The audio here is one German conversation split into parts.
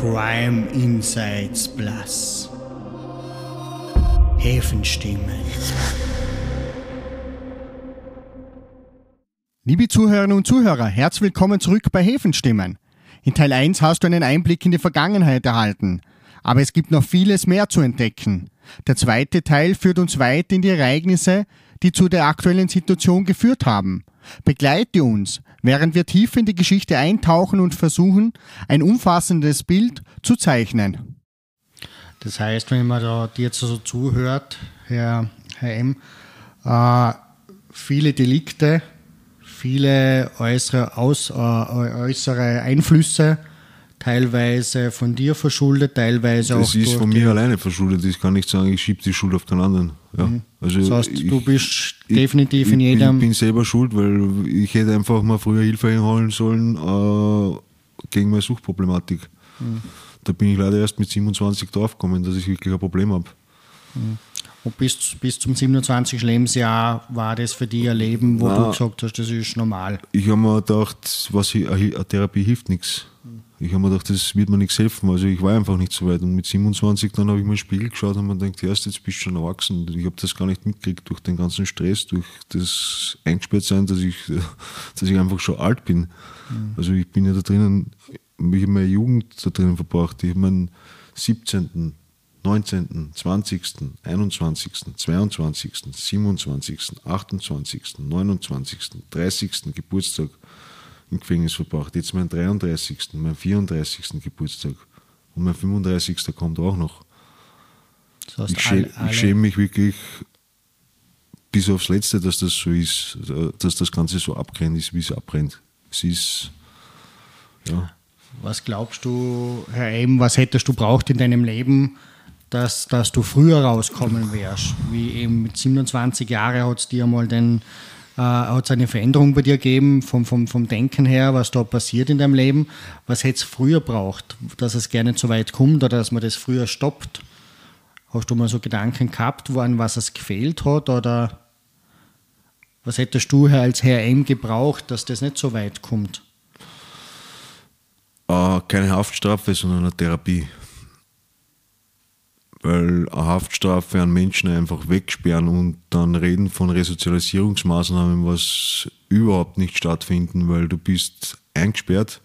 Crime Insights Plus. Häfenstimmen. Liebe Zuhörerinnen und Zuhörer, herzlich willkommen zurück bei Häfenstimmen. In Teil 1 hast du einen Einblick in die Vergangenheit erhalten. Aber es gibt noch vieles mehr zu entdecken. Der zweite Teil führt uns weit in die Ereignisse, die zu der aktuellen Situation geführt haben. Begleite uns, während wir tief in die Geschichte eintauchen und versuchen, ein umfassendes Bild zu zeichnen. Das heißt, wenn man da dir jetzt so zuhört, Herr, Herr M., äh, viele Delikte, viele äußere, aus, äh, äußere Einflüsse, teilweise von dir verschuldet, teilweise das auch ist durch von mir alleine verschuldet. Ich kann nicht sagen, ich schiebe die Schuld auf den anderen. Ja. Also Das heißt, ich, du bist definitiv in jedem. Ich bin selber schuld, weil ich hätte einfach mal früher Hilfe einholen sollen äh, gegen meine Suchtproblematik. Mhm. Da bin ich leider erst mit 27 draufgekommen, dass ich wirklich ein Problem habe. Und bis, bis zum 27. Lebensjahr war das für dich ein Leben, wo Nein. du gesagt hast, das ist normal. Ich habe mir gedacht, was eine eine Therapie hilft nichts. Ich habe mir gedacht, das wird mir nichts helfen. Also ich war einfach nicht so weit. Und mit 27 dann habe ich mir den Spiegel geschaut und mir gedacht, erst jetzt bist du schon erwachsen. Ich habe das gar nicht mitgekriegt durch den ganzen Stress, durch das Eingesperrtsein, dass ich, dass ich einfach schon alt bin. Also ich bin ja da drinnen, ich habe meine Jugend da drinnen verbracht. Ich habe meinen 17., 19., 20., 21., 22., 27., 28., 29., 30. Geburtstag im Gefängnis verbracht. Jetzt mein 33., mein 34. Geburtstag. Und mein 35. kommt auch noch. Das heißt, Ich, schä alle- ich schäme mich wirklich bis aufs Letzte, dass das so ist, dass das Ganze so abrennt ist, wie es abbrennt. Es ist, ja, Was glaubst du, Herr Eim, was hättest du braucht in deinem Leben, dass, dass du früher rauskommen wärst? Wie eben mit 27 Jahren hat es dir mal den, äh, hat's eine Veränderung bei dir gegeben, vom, vom, vom Denken her, was da passiert in deinem Leben. Was hätte es früher braucht, dass es gar nicht so weit kommt oder dass man das früher stoppt? Hast du mal so Gedanken gehabt, wo an was es gefehlt hat? Oder was hättest du als Herr M gebraucht, dass das nicht so weit kommt? Äh, keine Haftstrafe, sondern eine Therapie. Weil eine Haftstrafe einen Menschen einfach wegsperren und dann reden von Resozialisierungsmaßnahmen, was überhaupt nicht stattfinden, weil du bist eingesperrt,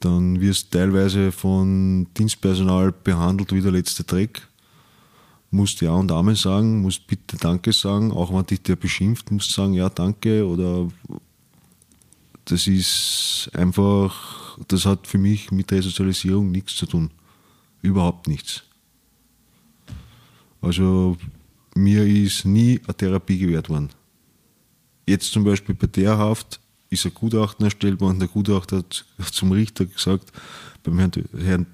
dann wirst teilweise von Dienstpersonal behandelt wie der letzte Dreck, musst Ja und Amen sagen, musst bitte Danke sagen, auch wenn dich der beschimpft, musst sagen Ja, danke oder das ist einfach, das hat für mich mit Resozialisierung nichts zu tun. Überhaupt nichts. Also mir ist nie eine Therapie gewährt worden. Jetzt zum Beispiel bei der Haft ist ein Gutachten erstellt worden. Der Gutachter hat zum Richter gesagt, beim Herrn, Herrn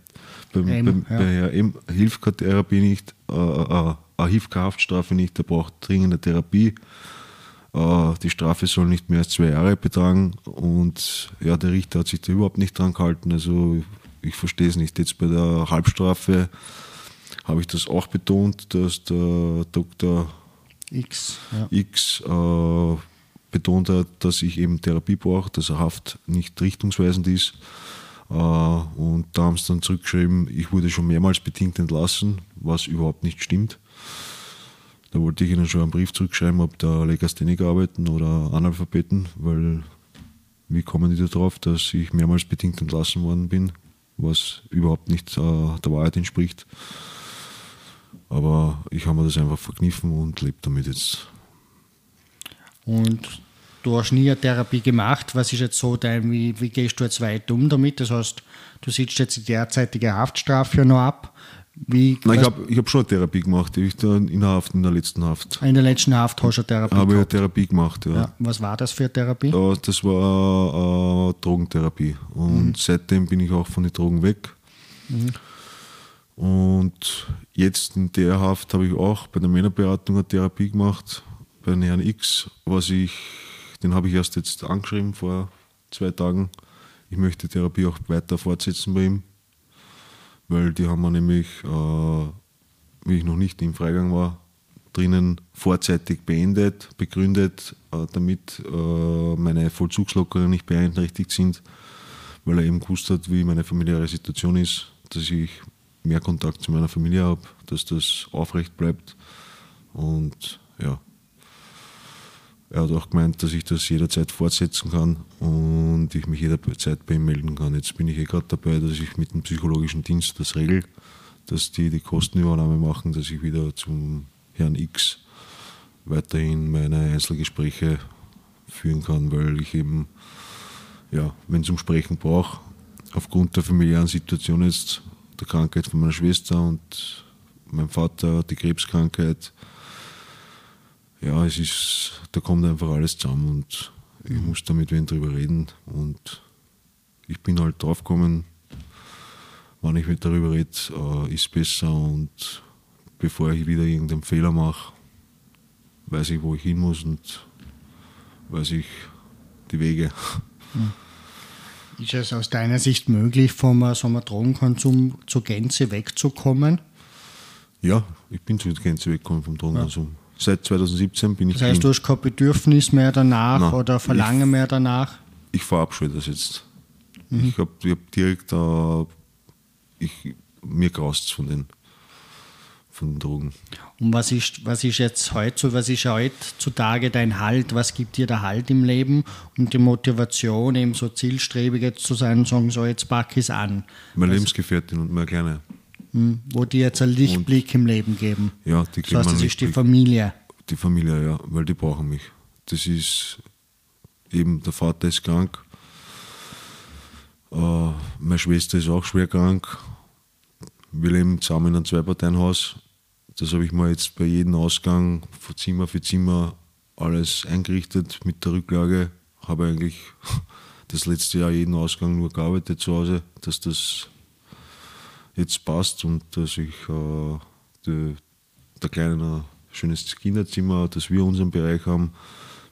beim, M, beim, ja. bei Herrn M hilft keine Therapie nicht, äh, äh, äh, hilft keine Haftstrafe nicht, er braucht dringende Therapie. Äh, die Strafe soll nicht mehr als zwei Jahre betragen und ja, der Richter hat sich da überhaupt nicht dran gehalten. Also ich verstehe es nicht. Jetzt bei der Halbstrafe habe ich das auch betont, dass der Dr. X. Ja. X äh, betont hat, dass ich eben Therapie brauche, dass er Haft nicht richtungsweisend ist. Äh, und da haben sie dann zurückgeschrieben, ich wurde schon mehrmals bedingt entlassen, was überhaupt nicht stimmt. Da wollte ich ihnen schon einen Brief zurückschreiben, ob da Legastheniker arbeiten oder Analphabeten, weil wie kommen die da drauf, dass ich mehrmals bedingt entlassen worden bin, was überhaupt nicht äh, der Wahrheit entspricht. Aber ich habe mir das einfach verkniffen und lebe damit jetzt. Und du hast nie eine Therapie gemacht. Was ist jetzt so dein, wie, wie gehst du jetzt weiter um damit? Das heißt, du sitzt jetzt die derzeitige Haftstrafe ja noch ab. Wie, Nein, ich habe ich hab schon eine Therapie gemacht. Ich in der Haft, in der letzten Haft. in der letzten Haft hast du eine Therapie Habe ich eine. Therapie gemacht, ja. Ja. Was war das für eine Therapie? Das war äh, Drogentherapie. Und seitdem bin ich auch von den Drogen weg. Und jetzt in der Haft habe ich auch bei der Männerberatung eine Therapie gemacht, bei den Herrn X, was ich, den habe ich erst jetzt angeschrieben vor zwei Tagen. Ich möchte die Therapie auch weiter fortsetzen bei ihm, weil die haben wir nämlich, äh, wie ich noch nicht im Freigang war, drinnen vorzeitig beendet, begründet, äh, damit äh, meine Vollzugslockerungen nicht beeinträchtigt sind, weil er eben gewusst hat, wie meine familiäre Situation ist, dass ich mehr Kontakt zu meiner Familie habe, dass das aufrecht bleibt. Und ja, er hat auch gemeint, dass ich das jederzeit fortsetzen kann und ich mich jederzeit bei ihm melden kann. Jetzt bin ich eh gerade dabei, dass ich mit dem psychologischen Dienst das regel, dass die die Kostenübernahme machen, dass ich wieder zum Herrn X weiterhin meine Einzelgespräche führen kann, weil ich eben, ja, wenn es um Sprechen brauche, aufgrund der familiären Situation jetzt, der Krankheit von meiner Schwester und meinem Vater, die Krebskrankheit, ja, es ist, da kommt einfach alles zusammen und ich muss da mit wem drüber reden und ich bin halt draufgekommen, wenn ich mit darüber rede, äh, ist besser und bevor ich wieder irgendeinen Fehler mache, weiß ich, wo ich hin muss und weiß ich die Wege. Ist es aus deiner Sicht möglich, vom so einem Drogenkonsum zur Gänze wegzukommen? Ja, ich bin zur Gänze weggekommen vom Drogenkonsum. Ja. Seit 2017 bin ich. Das heißt, du hast kein Bedürfnis mehr danach Nein, oder Verlangen mehr danach? Ich verabscheue das jetzt. Mhm. Ich habe hab direkt, äh, ich, mir graust von den von Drogen. Und was ist, was ist jetzt heute, was ist heutzutage dein Halt? Was gibt dir der Halt im Leben und die Motivation, eben so zielstrebig jetzt zu sein und sagen, so jetzt packe ich es an? Meine Lebensgefährtin und meine Kleine. Hm, wo die jetzt einen Lichtblick und, im Leben geben. Ja, die geben das heißt, das ist die Familie. Die Familie, ja, weil die brauchen mich. Das ist eben, der Vater ist krank, äh, meine Schwester ist auch schwer krank wir leben zusammen in einem Zwei-Parteien-Haus. Das habe ich mal jetzt bei jedem Ausgang von Zimmer für Zimmer alles eingerichtet mit der Rücklage. Habe eigentlich das letzte Jahr jeden Ausgang nur gearbeitet zu Hause, dass das jetzt passt und dass ich äh, die, der Kleinen ein schönes Kinderzimmer, dass wir unseren Bereich haben.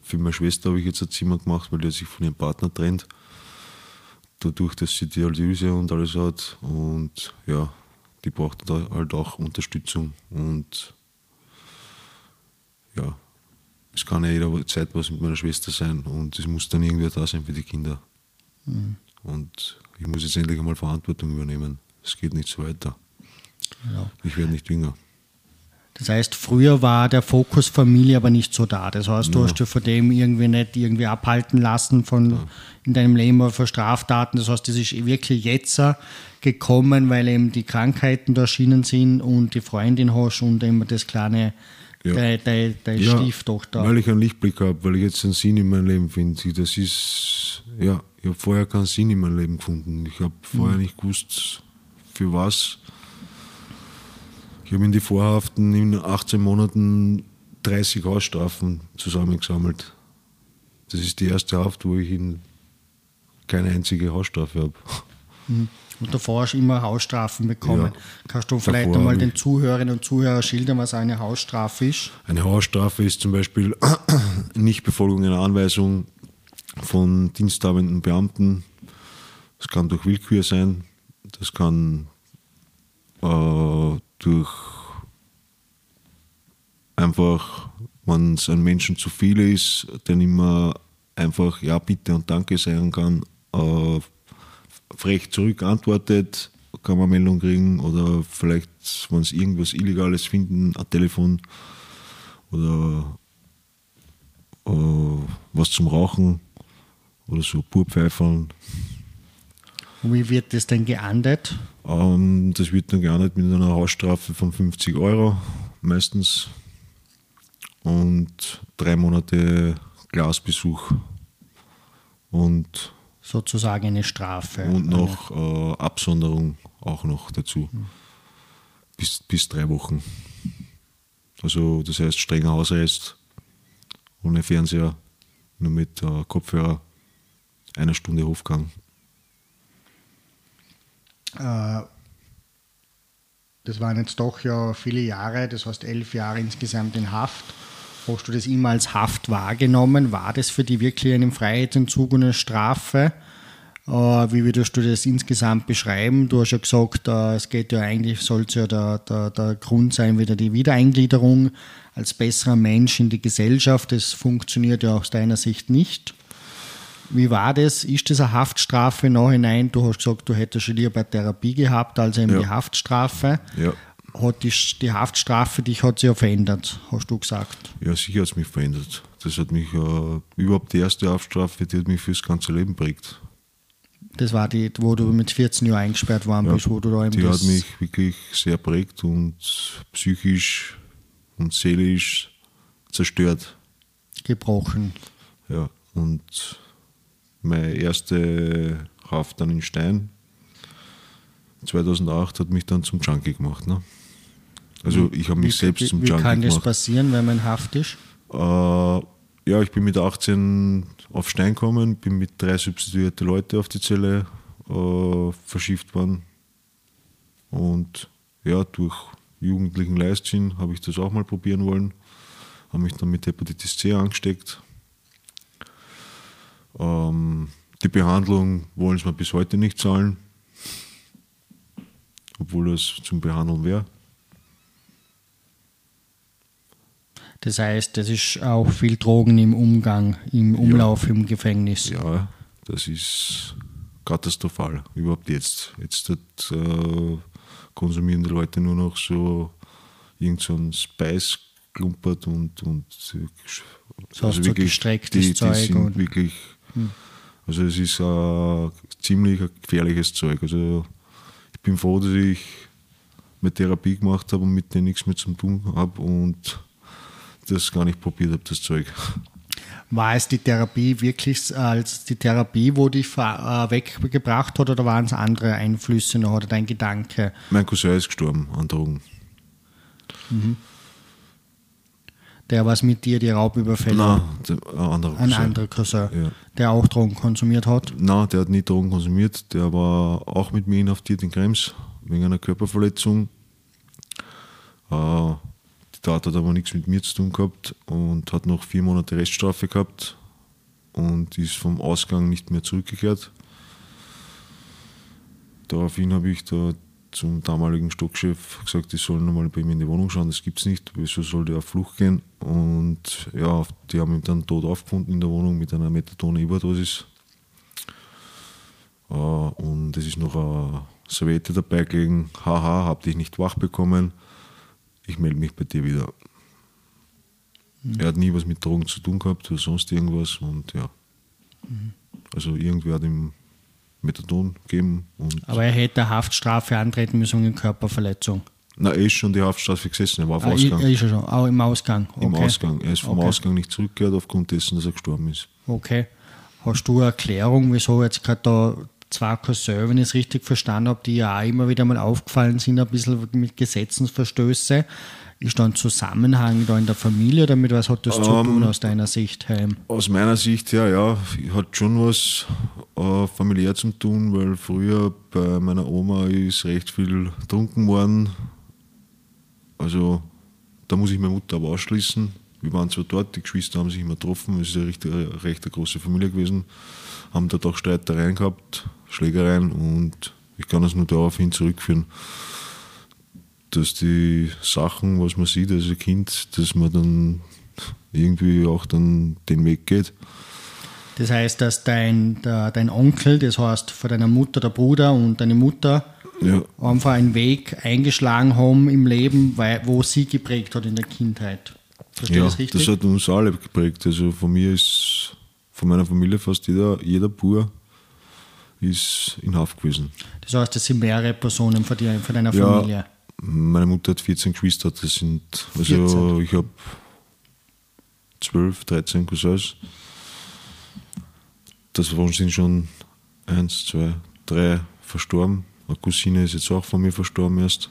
Für meine Schwester habe ich jetzt ein Zimmer gemacht, weil die sich von ihrem Partner trennt. Dadurch, dass sie Dialyse und alles hat. Und ja, die braucht da halt auch Unterstützung und ja, es kann ja jederzeit was mit meiner Schwester sein und es muss dann irgendwie da sein für die Kinder. Mhm. Und ich muss jetzt endlich einmal Verantwortung übernehmen. Es geht nicht so weiter. Ja. Ich werde nicht jünger. Das heißt, früher war der Fokus Familie aber nicht so da. Das heißt, du ja. hast dich von dem irgendwie nicht irgendwie abhalten lassen von ja. in deinem Leben oder von Straftaten. Das heißt, das ist wirklich jetzt gekommen, weil eben die Krankheiten da erschienen sind und die Freundin hast und immer das kleine ja. deine, deine, deine ja, Stieftochter. Weil ich einen Lichtblick habe, weil ich jetzt einen Sinn in meinem Leben finde. Das ist, ja, ich habe vorher keinen Sinn in meinem Leben gefunden. Ich habe vorher mhm. nicht gewusst, für was. Ich habe in die Vorhaften in 18 Monaten 30 Hausstrafen zusammengesammelt. Das ist die erste Haft, wo ich in keine einzige Hausstrafe habe. Mhm. Und davor hast du immer Hausstrafen bekommen. Ja, Kannst du vielleicht einmal den Zuhörerinnen und Zuhörern schildern, was eine Hausstrafe ist? Eine Hausstrafe ist zum Beispiel Nichtbefolgung einer Anweisung von diensthabenden Beamten. Das kann durch Willkür sein, das kann äh, durch einfach, wenn es einem Menschen zu viel ist, der nicht mehr einfach Ja, bitte und Danke sagen kann, äh, frech zurück antwortet, kann man Meldung kriegen oder vielleicht, wenn sie irgendwas Illegales finden, ein Telefon oder äh, was zum Rauchen oder so Purpfeifern. Wie wird das denn geahndet? Ähm, das wird dann geahndet mit einer Hausstrafe von 50 Euro meistens und drei Monate Glasbesuch. Und sozusagen eine Strafe. Und noch äh, Absonderung auch noch dazu. Mhm. Bis, bis drei Wochen. Also das heißt strenger Hausarrest, ohne Fernseher, nur mit äh, Kopfhörer, eine Stunde Hofgang. Äh, das waren jetzt doch ja viele Jahre, das heißt elf Jahre insgesamt in Haft. Hast du das immer als Haft wahrgenommen? War das für dich wirklich ein Freiheitsentzug und eine Strafe? Äh, wie würdest du das insgesamt beschreiben? Du hast ja gesagt, äh, es geht ja eigentlich, soll ja der, der, der Grund sein, wieder die Wiedereingliederung als besserer Mensch in die Gesellschaft. Das funktioniert ja aus deiner Sicht nicht. Wie war das? Ist das eine Haftstrafe Nachhinein? Du hast gesagt, du hättest schon lieber Therapie gehabt als eben Ja. die Haftstrafe. Ja, Hat die, die Haftstrafe dich hat sich ja verändert, hast du gesagt. ja sicher hat es mich verändert. Das hat mich, äh, überhaupt die erste Haftstrafe, die hat mich fürs ganze Leben prägt. Das war die, wo du mit 14 Jahren eingesperrt worden Ja, bist, wo du da eben die hat mich wirklich sehr prägt und psychisch und seelisch zerstört. gebrochen. Ja, und meine erste Haft dann in Stein 2008 hat mich dann zum Junkie gemacht. Ne? Also ich habe mich wie, selbst wie, zum wie Junkie kann das gemacht. passieren, wenn man Haft ist? Äh, ja, ich bin mit 18 auf Stein gekommen, bin mit drei substituierte Leute auf die Zelle äh, verschifft worden. Und ja, durch jugendlichen Leichtsinn habe ich das auch mal probieren wollen. Habe mich dann mit Hepatitis C angesteckt. Ähm, die Behandlung wollen sie mir bis heute nicht zahlen, obwohl das zum Behandeln wäre. Das heißt, es ist auch viel Drogen im Umgang, im Umlauf im Gefängnis. Ja, das ist katastrophal. Überhaupt jetzt. Jetzt hat, äh, konsumieren die Leute nur noch so irgend so Spice klumpert und, und äh, So hast du gestrecktes die, die Zeug sind und- wirklich also es ist äh, ziemlich ein gefährliches Zeug. Also ich bin froh, dass ich meine Therapie gemacht habe und mit denen nichts mehr zu tun habe und das gar nicht probiert habe, das Zeug. War es die Therapie wirklich als die Therapie, wo dich äh, weggebracht hat oder waren es andere Einflüsse noch oder dein Gedanke? Mein Cousin ist gestorben an Drogen. Der was mit dir die Raubüberfälle, Nein, der, ein anderer ein Cousin. anderer Cousin, Ja. der auch Drogen konsumiert hat. Nein, der hat nie Drogen konsumiert. Der war auch mit mir inhaftiert in Krems wegen einer Körperverletzung. Äh, die Tat hat aber nichts mit mir zu tun gehabt und hat noch vier Monate Reststrafe gehabt und ist vom Ausgang nicht mehr zurückgekehrt. Daraufhin habe ich da zum damaligen Stockchef gesagt, ich soll nochmal bei ihm in die Wohnung schauen, das gibt es nicht, wieso soll der auf Flucht gehen? Und ja, die haben ihn dann tot aufgefunden in der Wohnung mit einer Methadone-Überdosis. Äh, und es ist noch eine Serviette dabei gelegen. Haha, hab dich nicht wach bekommen. Ich melde mich bei dir wieder. Er hat nie was mit Drogen zu tun gehabt oder sonst irgendwas. Und ja. Also irgendwer hat ihm Methadon gegeben. Und Aber er hätte eine Haftstrafe antreten müssen wegen Körperverletzung. na, er ist schon die Haftstrafe gesessen, er war auf Ah, Ausgang. er ist schon, auch im Ausgang. Okay. Im Ausgang. Er ist vom Okay. Ausgang nicht zurückgekehrt aufgrund dessen, dass er gestorben ist. Okay. Hast du eine Erklärung, wieso jetzt gerade da zwei Cousins, wenn ich es richtig verstanden habe, die ja auch immer wieder mal aufgefallen sind, ein bisschen mit Gesetzesverstöße? Ist da ein Zusammenhang da in der Familie damit? Was hat das zu Ähm, tun aus deiner Sicht, Heim? Aus meiner Sicht her, ja, hat schon was äh, familiär zu tun, weil früher bei meiner Oma ist recht viel getrunken worden. Also da muss ich meine Mutter aber ausschließen. Wir waren zwar dort, die Geschwister haben sich immer getroffen, es ist eine recht, eine recht eine große Familie gewesen, haben dort auch Streitereien gehabt, Schlägereien und ich kann das nur daraufhin zurückführen, dass die Sachen, was man sieht als Kind, dass man dann irgendwie auch dann den Weg geht. Das heißt, dass dein, der, dein Onkel, das heißt von deiner Mutter, der Bruder und deine Mutter, Ja, einfach einen Weg eingeschlagen haben im Leben, weil, wo sie geprägt hat in der Kindheit. Verstehe ja ich das richtig? das hat uns alle geprägt. Also von mir ist, von meiner Familie fast jeder, jeder Bur ist in Haft gewesen. das heißt, das sind mehrere Personen von, dir, von deiner Ja, Familie. Meine Mutter hat 14 Geschwister, das sind, also 14. ich habe 12, 13 Cousins. Davon sind schon eins, zwei, drei verstorben. Eine Cousine ist jetzt auch von mir verstorben erst.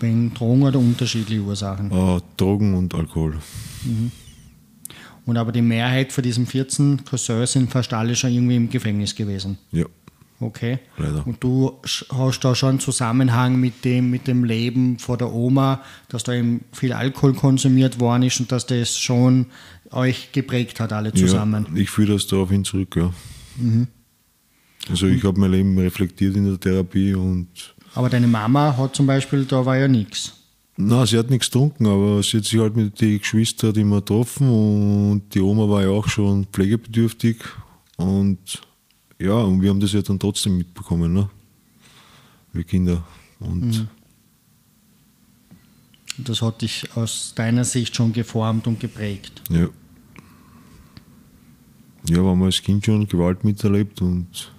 Wegen Drogen oder unterschiedliche Ursachen. Äh, Drogen und Alkohol. Und aber die Mehrheit von diesen 14 Cousins sind fast alle schon irgendwie im Gefängnis gewesen. Ja, Okay. Leider. Und du hast da schon einen Zusammenhang mit dem, mit dem Leben von der Oma, dass da eben viel Alkohol konsumiert worden ist und dass das schon euch geprägt hat, alle zusammen. Ja, ich führe das daraufhin zurück, ja. Also ich habe mein Leben reflektiert in der Therapie und Aber deine Mama hat zum Beispiel, da war ja nichts. na, sie hat nichts getrunken, aber sie hat sich halt mit den Geschwistern immer getroffen und die Oma war ja auch schon pflegebedürftig Und ja, und wir haben das ja dann trotzdem mitbekommen, ne? Wir Kinder. Und mhm. das hat dich aus deiner Sicht schon geformt und geprägt. Ja. Ja, wenn man als Kind schon Gewalt miterlebt und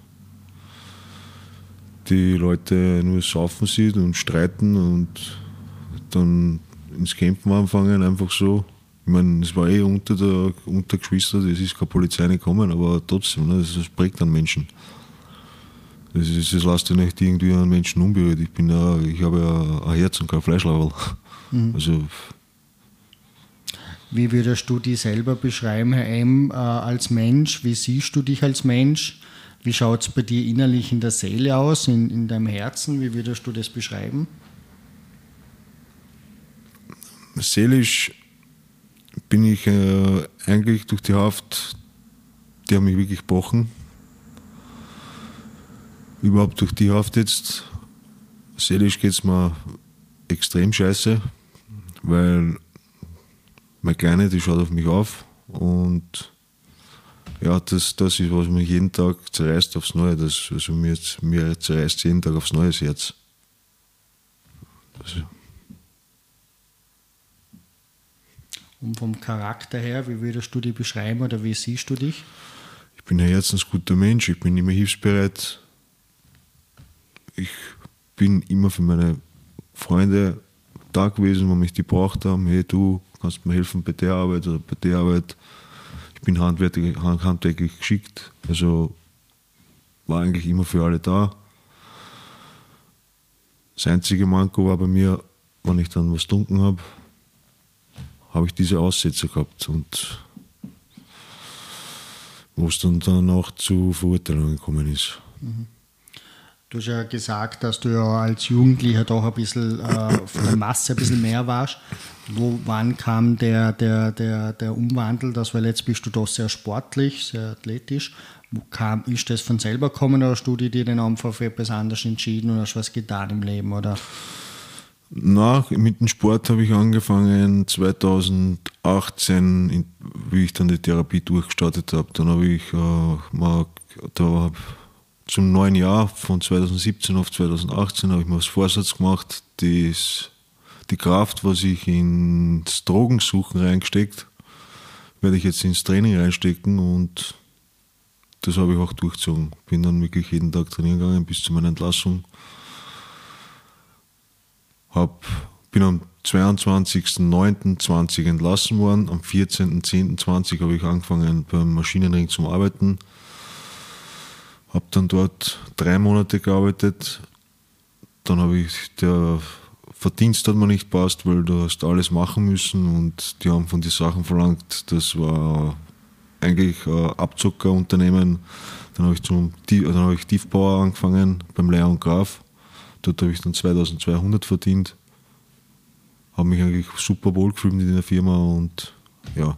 die Leute nur saufen sieht und streiten und dann ins Campen anfangen, einfach so. Ich meine, es war eh unter der unter Geschwister, es ist keine Polizei gekommen, aber trotzdem, ne, das, prägt an Menschen. Das, ist, das lässt ja nicht irgendwie einen Menschen unberührt. Ich, bin ja, ich habe ja ein Herz und kein Fleischlauerl. Mhm. Also, Wie würdest du dich selber beschreiben, Herr M., äh, als Mensch? Wie siehst du dich als Mensch? Wie schaut es bei dir innerlich in der Seele aus, in, in deinem Herzen? Wie würdest du das beschreiben? Seelisch bin ich äh, eigentlich durch die Haft, die haben mich wirklich gebrochen. Überhaupt durch die Haft jetzt. Seelisch geht es mir extrem scheiße, weil meine Kleine, die schaut auf mich auf und ja, das, das ist, was mich jeden Tag zerreißt aufs Neue. Das, also mir, mir zerreißt jeden Tag aufs Neue das Herz. Also. Und vom Charakter her, wie würdest du dich beschreiben oder wie siehst du dich? Ich bin ein herzensguter Mensch, ich bin immer hilfsbereit. Ich bin immer für meine Freunde da gewesen, wo mich die braucht haben. Hey, du kannst mir helfen bei der Arbeit oder bei der Arbeit. Ich bin handwerklich, handwerklich geschickt, also war eigentlich immer für alle da. Das einzige Manko war bei mir, wenn ich dann was getrunken habe, habe ich diese Aussätze gehabt und wo es dann, auch zu Verurteilungen gekommen ist. Mhm. Du hast ja gesagt, dass du ja als Jugendlicher doch ein bisschen äh, von der Masse ein bisschen mehr warst. Wo, wann kam der, der, der, der Umwandel? Das, weil jetzt bist du doch sehr sportlich, sehr athletisch. Kam, ist das von selber gekommen oder hast du dir den einfach für etwas anderes entschieden und hast was getan im Leben? Oder? Nach, mit dem Sport habe ich angefangen 2018, wie ich dann die Therapie durchgestartet habe. Dann habe ich äh, mal, da zum neuen Jahr von 2017 auf 2018 habe ich mir das Vorsatz gemacht, dies, die Kraft, was ich ins Drogensuchen reingesteckt, werde ich jetzt ins Training reinstecken und das habe ich auch durchgezogen. Bin dann wirklich jeden Tag trainieren gegangen bis zu meiner Entlassung. Hab, bin am 22.09.20 entlassen worden. Am 14.10.20 habe ich angefangen beim Maschinenring zu arbeiten. Habe dann dort drei Monate gearbeitet. Dann habe ich, der Verdienst hat mir nicht passt, weil du hast alles machen müssen und die haben von den Sachen verlangt. Das war eigentlich ein Abzuckerunternehmen. Dann habe ich, zum, habe ich Tiefbauer angefangen beim Leon Graf. Dort habe ich dann 2200 verdient. Habe mich eigentlich super wohl gefühlt in der Firma und ja,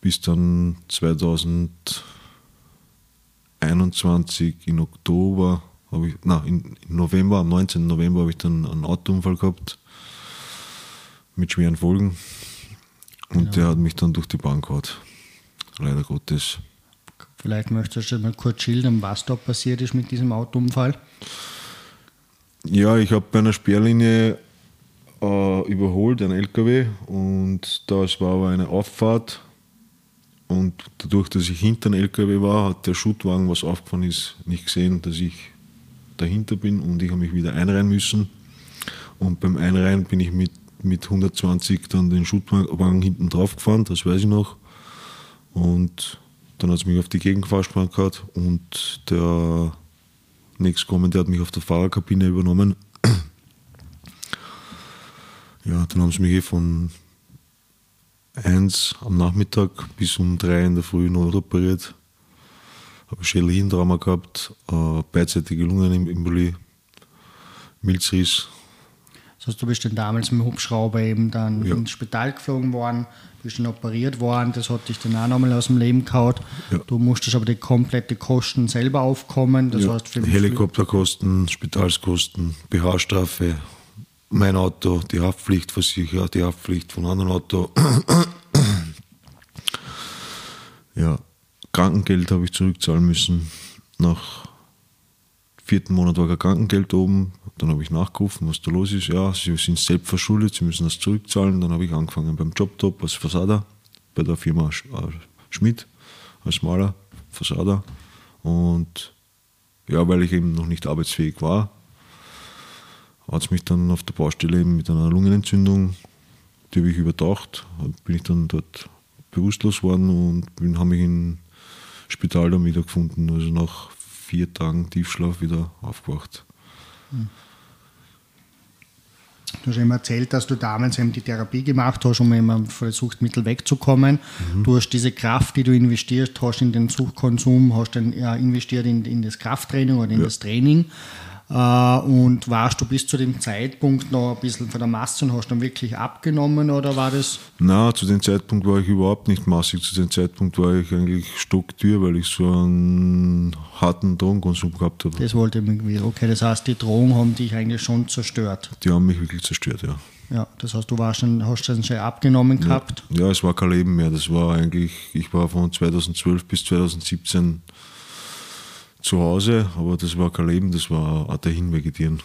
bis dann 2021 in Oktober, habe ich, na, in November, am 19. November habe ich dann einen Autounfall gehabt mit schweren Folgen. Und genau. der hat mich dann durch die Bank gehauen. Leider Gottes. Vielleicht möchtest du mal kurz schildern, was da passiert ist mit diesem Autounfall. Ja, ich habe bei einer Sperrlinie äh, überholt, einen LKW, und das war aber eine Auffahrt. Und dadurch, dass ich hinter dem LKW war, hat der Schutwagen, was aufgefahren ist, nicht gesehen, dass ich dahinter bin und ich habe mich wieder einreihen müssen. Und beim Einreihen bin ich mit, mit 120 dann den Schutwagen hinten drauf gefahren, das weiß ich noch. Und dann hat es mich auf die Gegenfahrspann gehabt und der nächstkommen, der hat mich auf der Fahrerkabine übernommen. Ja, dann haben sie mich eh von 1 am Nachmittag bis um 3 in der Früh noch operiert. Habe Schädelhintrauma gehabt, äh, beidseitige Lungenembolie, Milzriss. Das heißt, du bist dann damals mit dem Hubschrauber eben dann ja. ins Spital geflogen worden, bist dann operiert worden, das hat dich dann auch nochmal aus dem Leben gehauen. Ja. Du musstest aber die komplette Kosten selber aufkommen. Das ja. heißt Helikopterkosten, Spitalskosten, BH-Strafe, mein Auto, die Haftpflicht versichert, die Haftpflicht von anderen Auto. ja, Krankengeld habe ich zurückzahlen müssen. Nach vierten Monat war kein Krankengeld oben. Dann habe ich nachgerufen, was da los ist. Ja, sie sind selbst verschuldet, sie müssen das zurückzahlen. Dann habe ich angefangen beim Jobtop als Fassader bei der Firma äh, Schmidt als Maler, Fassader. Und ja, weil ich eben noch nicht arbeitsfähig war, hat es mich dann auf der Baustelle eben mit einer Lungenentzündung, die habe ich überdacht, bin ich dann dort bewusstlos worden und habe mich im Spital dann wieder gefunden. Also nach vier Tagen Tiefschlaf wieder aufgewacht. Hm. Du hast eben erzählt, dass du damals eben die Therapie gemacht hast, um eben von Suchtmittel wegzukommen. Mhm. Du hast diese Kraft, die du investiert hast in den Suchtkonsum, hast dann ja, investiert in, in das Krafttraining oder in ja. das Training. Äh, und warst du bis zu dem Zeitpunkt noch ein bisschen von der Masse und hast dann wirklich abgenommen oder war das? Na, zu dem Zeitpunkt war ich überhaupt nicht massig. Zu dem Zeitpunkt war ich eigentlich stocktür, weil ich so einen harten Drogenkonsum gehabt habe. Das wollte ich irgendwie. Okay, das heißt, die Drogen haben dich eigentlich schon zerstört. Die haben mich wirklich zerstört, ja. Ja, das heißt, du warst schon, hast dann schon abgenommen gehabt? Ja, ja, es war kein Leben mehr. Das war eigentlich, ich war von 2012 bis 2017 zu Hause, aber das war kein Leben, das war auch dahin vegetieren.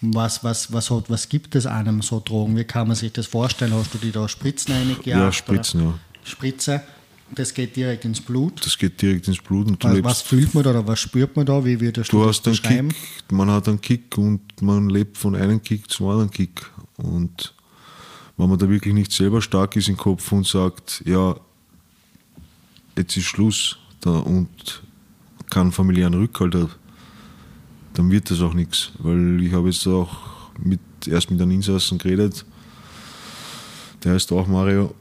Was, was, was, hat, was gibt es einem so Drogen? Wie kann man sich das vorstellen? Hast du die da Spritzen reingejagt? Ja, Spritzen, ja. Spritze, das geht direkt ins Blut? Das geht direkt ins Blut. Und du was, was fühlt man da oder was spürt man da? Wie würdest du, du hast das einen Kick, Man hat einen Kick und man lebt von einem Kick zum anderen Kick. Und wenn man da wirklich nicht selber stark ist im Kopf und sagt, ja, jetzt ist Schluss da und keinen familiären Rückhalt hat, dann wird das auch nichts. Weil ich habe jetzt auch mit, erst mit einem Insassen geredet, der heißt auch Mario,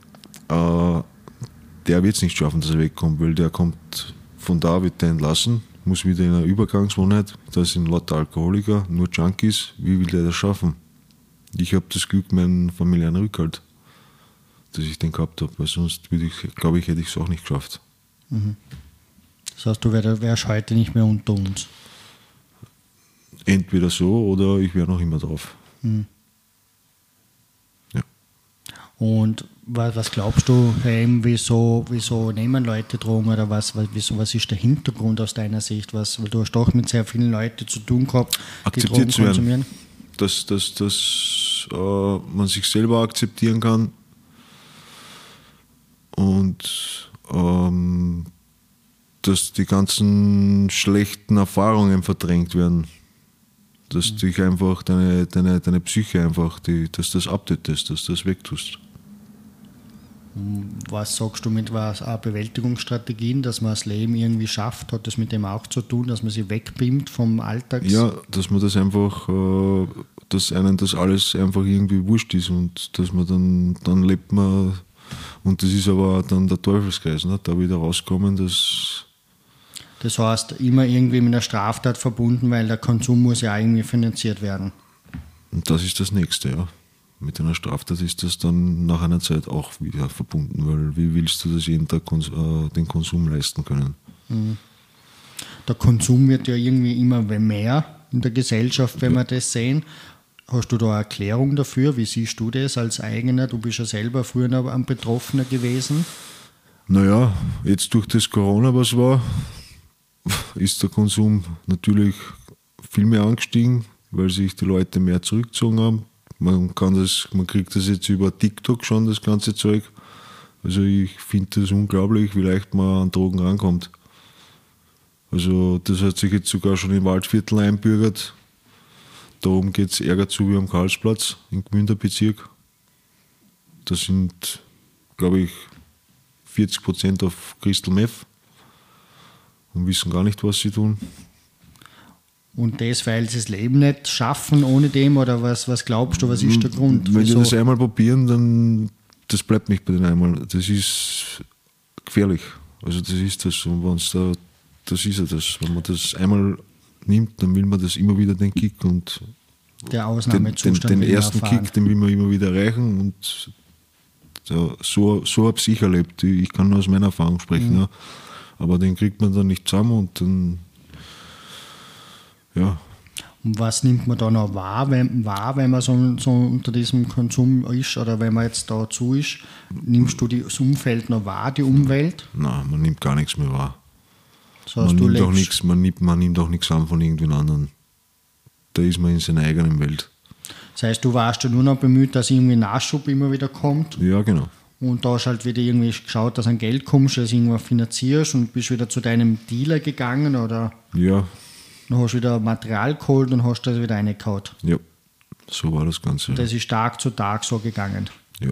äh, der wird es nicht schaffen, dass er wegkommt, weil der kommt von da, wird der entlassen, muss wieder in eine Übergangswohnheit, da sind lauter Alkoholiker, nur Junkies, wie will der das schaffen? Ich habe das Glück, meinen familiären Rückhalt, dass ich den gehabt habe, weil sonst ich, glaube ich, hätte ich es auch nicht geschafft. Mhm. Das heißt, du wärst heute nicht mehr unter uns. Entweder so oder ich wäre noch immer drauf. Hm. Ja. Und was, was glaubst du, Heim, wieso, wieso nehmen Leute Drogen oder was, wieso, was ist der Hintergrund aus deiner Sicht? Was, weil du hast doch mit sehr vielen Leuten zu tun gehabt, die Drogen konsumieren. Dass, dass, dass äh, man sich selber akzeptieren kann und ähm, dass die ganzen schlechten Erfahrungen verdrängt werden. Dass mhm. dich einfach deine, deine, deine Psyche einfach, die, dass das abtötest, dass das wegtust. Was sagst du mit was auch Bewältigungsstrategien, dass man das Leben irgendwie schafft? Hat das mit dem auch zu tun, dass man sich wegbeamt vom Alltag? Ja, dass man das einfach, äh, dass einem das alles einfach irgendwie wurscht ist und dass man dann, dann lebt man und das ist aber dann der Teufelskreis, ne? da wieder rauskommen, dass das heißt, immer irgendwie mit einer Straftat verbunden, weil der Konsum muss ja irgendwie finanziert werden. Und das ist das Nächste, ja. Mit einer Straftat ist das dann nach einer Zeit auch wieder verbunden, weil wie willst du das jeden Tag äh, den Konsum leisten können? Mhm. Der Konsum wird ja irgendwie immer mehr in der Gesellschaft, wenn ja. wir das sehen. Hast du da eine Erklärung dafür? Wie siehst du das als eigener? Du bist ja selber früher ein Betroffener gewesen. Naja, jetzt durch das Corona, was war, ist der Konsum natürlich viel mehr angestiegen, weil sich die Leute mehr zurückgezogen haben. Man, kann das, man kriegt das jetzt über TikTok schon, das ganze Zeug. Also ich finde das unglaublich, wie leicht man an Drogen rankommt. Also das hat sich jetzt sogar schon im Waldviertel einbürgert. Da oben geht es Ärger zu wie am Karlsplatz im Gmünderbezirk. Da sind, glaube ich, 40 Prozent auf Crystal Meth und wissen gar nicht, was sie tun. Und das, weil sie das Leben nicht schaffen ohne dem oder was, was glaubst du, was ist der Grund? Wenn sie das einmal probieren, dann das bleibt nicht bei den einmal. Das ist gefährlich. Also das ist das. Und wenn's da, das ist ja das. Wenn man das einmal nimmt, dann will man das immer wieder den Kick und der Ausnahmezustand den, den, den ersten Kick, den will man immer wieder erreichen und so, so habe ich erlebt. Ich kann nur aus meiner Erfahrung sprechen. Mhm. Ja. Aber den kriegt man dann nicht zusammen und dann, ja. Und was nimmt man da noch wahr, wenn, wahr, wenn man so, so, unter diesem Konsum ist oder wenn man jetzt dazu ist? Nimmst du das Umfeld noch wahr, die Umwelt? Nein, man nimmt gar nichts mehr wahr. So hast man, nimmt auch nichts, man, nimmt, man nimmt auch nichts an von irgendwen anderen. Da ist man in seiner eigenen Welt. Das heißt, du warst ja nur noch bemüht, dass irgendwie Nachschub immer wieder kommt. Ja, genau. Und da hast halt wieder irgendwie geschaut, dass an Geld kommst, dass du irgendwas finanzierst und bist wieder zu deinem Dealer gegangen oder Ja, dann hast du wieder Material geholt und hast das wieder reingehauen. ja. So war das Ganze. Das ist Tag zu Tag so gegangen. ja.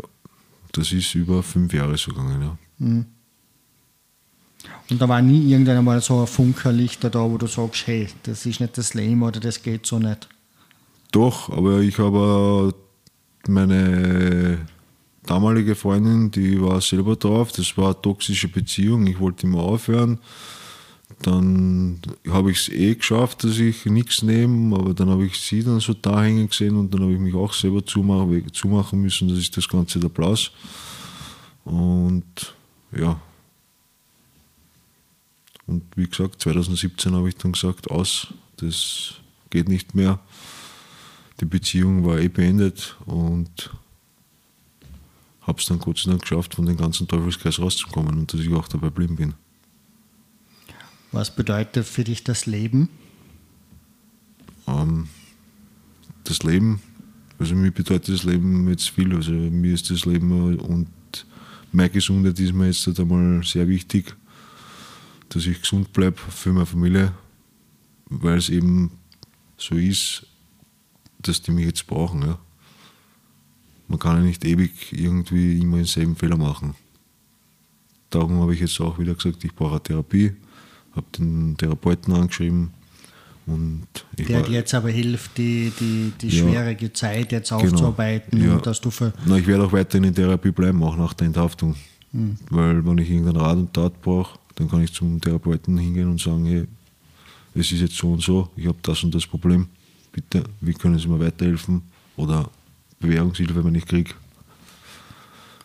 Das ist über fünf Jahre so gegangen, ja. Und da war nie irgendwann mal so ein Funkerlichter da, wo du sagst, hey, das ist nicht das Leben oder das geht so nicht. Doch, aber ich habe meine damalige Freundin, die war selber drauf, das war eine toxische Beziehung, ich wollte immer aufhören. Dann habe ich es eh geschafft, dass ich nichts nehme, aber dann habe ich sie dann so da hängen gesehen und dann habe ich mich auch selber zumachen, zumachen müssen, dass ich das Ganze da blass. Und ja. Und wie gesagt, 2017 habe ich dann gesagt, aus, das geht nicht mehr. Die Beziehung war eh beendet und habe es dann Gott sei Dank geschafft, von dem ganzen Teufelskreis rauszukommen und dass ich auch dabei geblieben bin. Was bedeutet für dich das Leben? Ähm, das Leben, also mir bedeutet das Leben jetzt viel. Also mir ist das Leben und meine Gesundheit ist mir jetzt halt einmal sehr wichtig, dass ich gesund bleibe für meine Familie, weil es eben so ist, dass die mich jetzt brauchen. Ja. Man kann ja nicht ewig irgendwie immer denselben Fehler machen. Darum habe ich jetzt auch wieder gesagt, ich brauche eine Therapie, habe den Therapeuten angeschrieben und Der war- dir jetzt aber hilft, die, die, die Ja. schwierige Zeit jetzt Genau. aufzuarbeiten Ja. und dass du für, Na, ich werde auch weiterhin in Therapie bleiben, auch nach der Enthaftung. Hm. Weil wenn ich irgendeinen Rat und Tat brauche, dann kann ich zum Therapeuten hingehen und sagen, hey, es ist jetzt so und so, ich habe das und das Problem, bitte, wie können Sie mir weiterhelfen? Oder Bewährungshilfe, wenn ich kriege.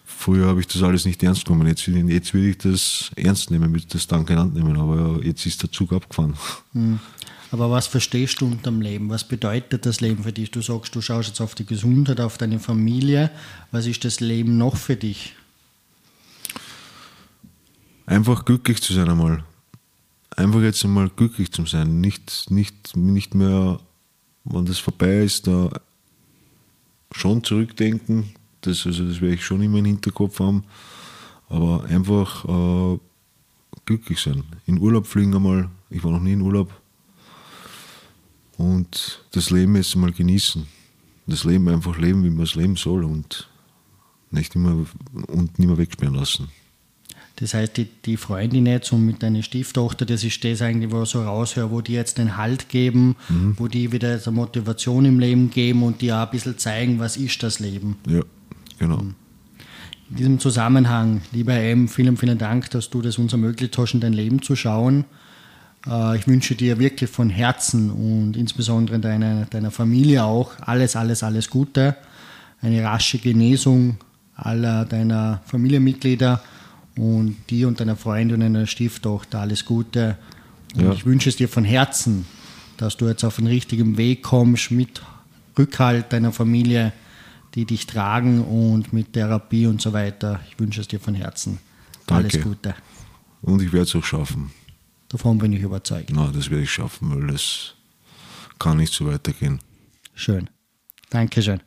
Früher habe ich das alles nicht ernst genommen, jetzt, will- jetzt will ich das ernst nehmen, will das in Hand nehmen, aber jetzt ist der Zug abgefahren. aber was verstehst du unter dem Leben? Was bedeutet das Leben für dich? Du sagst, du schaust jetzt auf die Gesundheit, auf deine Familie. Was ist das Leben noch für dich? Einfach glücklich zu sein einmal. Einfach jetzt einmal glücklich zu sein. Nicht, nicht, nicht mehr, wenn das vorbei ist, da schon zurückdenken. Das, also das werde ich schon immer im Hinterkopf haben. Aber einfach äh, glücklich sein. In Urlaub fliegen einmal. Ich war noch nie in Urlaub. Und das Leben jetzt mal genießen. Das Leben einfach leben, wie man es leben soll und nicht immer und nicht mehr wegsperren lassen. Das heißt, die, die Freundin jetzt und mit deiner Stieftochter, das ist das eigentlich, wo ich so raushöre, wo die jetzt den Halt geben, wo die wieder eine Motivation im Leben geben und die auch ein bisschen zeigen, was ist das Leben. Ja, genau. In diesem Zusammenhang, lieber M, vielen, vielen Dank, dass du das uns ermöglicht hast, in dein Leben zu schauen. Äh, Ich wünsche dir wirklich von Herzen und insbesondere deiner, deiner Familie auch alles, alles, alles Gute. Eine rasche Genesung aller deiner Familienmitglieder und dir und deiner Freundin und deiner Stieftochter alles Gute. Und Ja. ich wünsche es dir von Herzen, dass du jetzt auf den richtigen Weg kommst mit Rückhalt deiner Familie, die dich tragen und mit Therapie und so weiter. Ich wünsche es dir von Herzen. Alles Danke. Gute. Und ich werde es auch schaffen. Davon bin ich überzeugt. Na, das werde ich schaffen, weil das kann nicht so weitergehen. Schön. Dankeschön.